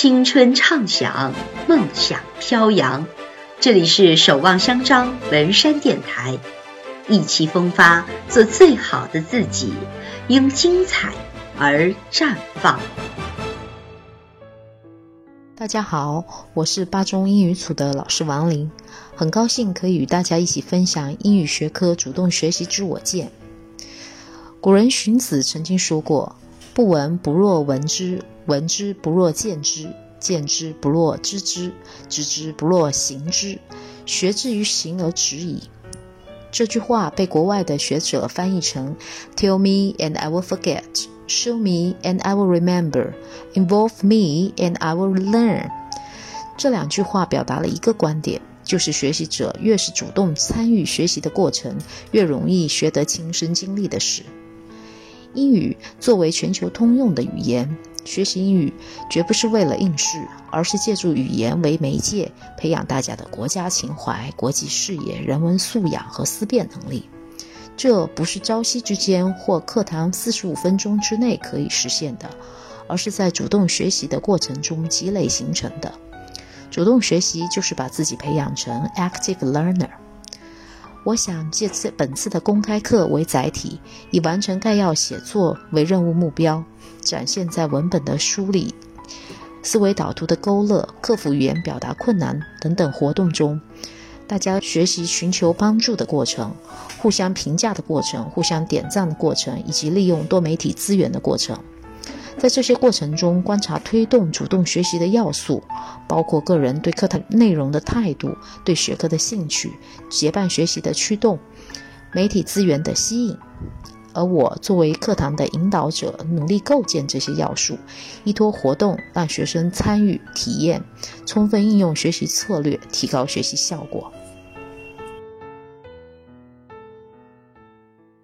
青春畅想，梦想飘扬。这里是守望相张文山电台，意气风发，做最好的自己，因精彩而绽放。大家好，我是八中英语组的老师王林，很高兴可以与大家一起分享英语学科主动学习之我见。古人荀子曾经说过：“不闻不若闻之。”闻之不若见之，见之不若知之，知之不若行之，学之于行而止矣。这句话被国外的学者翻译成：Tell me and I will forget, show me and I will remember, involve me and I will learn。这两句话表达了一个观点，就是学习者越是主动参与学习的过程，越容易学得亲身经历的事。英语作为全球通用的语言。学习英语绝不是为了应试，而是借助语言为媒介，培养大家的国家情怀、国际视野、人文素养和思辨能力。这不是朝夕之间或课堂四十五分钟之内可以实现的，而是在主动学习的过程中积累形成的。主动学习就是把自己培养成 active learner。我想借此本次的公开课为载体，以完成概要写作为任务目标，展现在文本的梳理、思维导图的勾勒、克服语言表达困难等等活动中，大家学习寻求帮助的过程、互相评价的过程、互相点赞的过程，以及利用多媒体资源的过程。在这些过程中，观察推动主动学习的要素，包括个人对课堂内容的态度、对学科的兴趣、结伴学习的驱动、媒体资源的吸引。而我作为课堂的引导者，努力构建这些要素，依托活动让学生参与体验，充分应用学习策略，提高学习效果。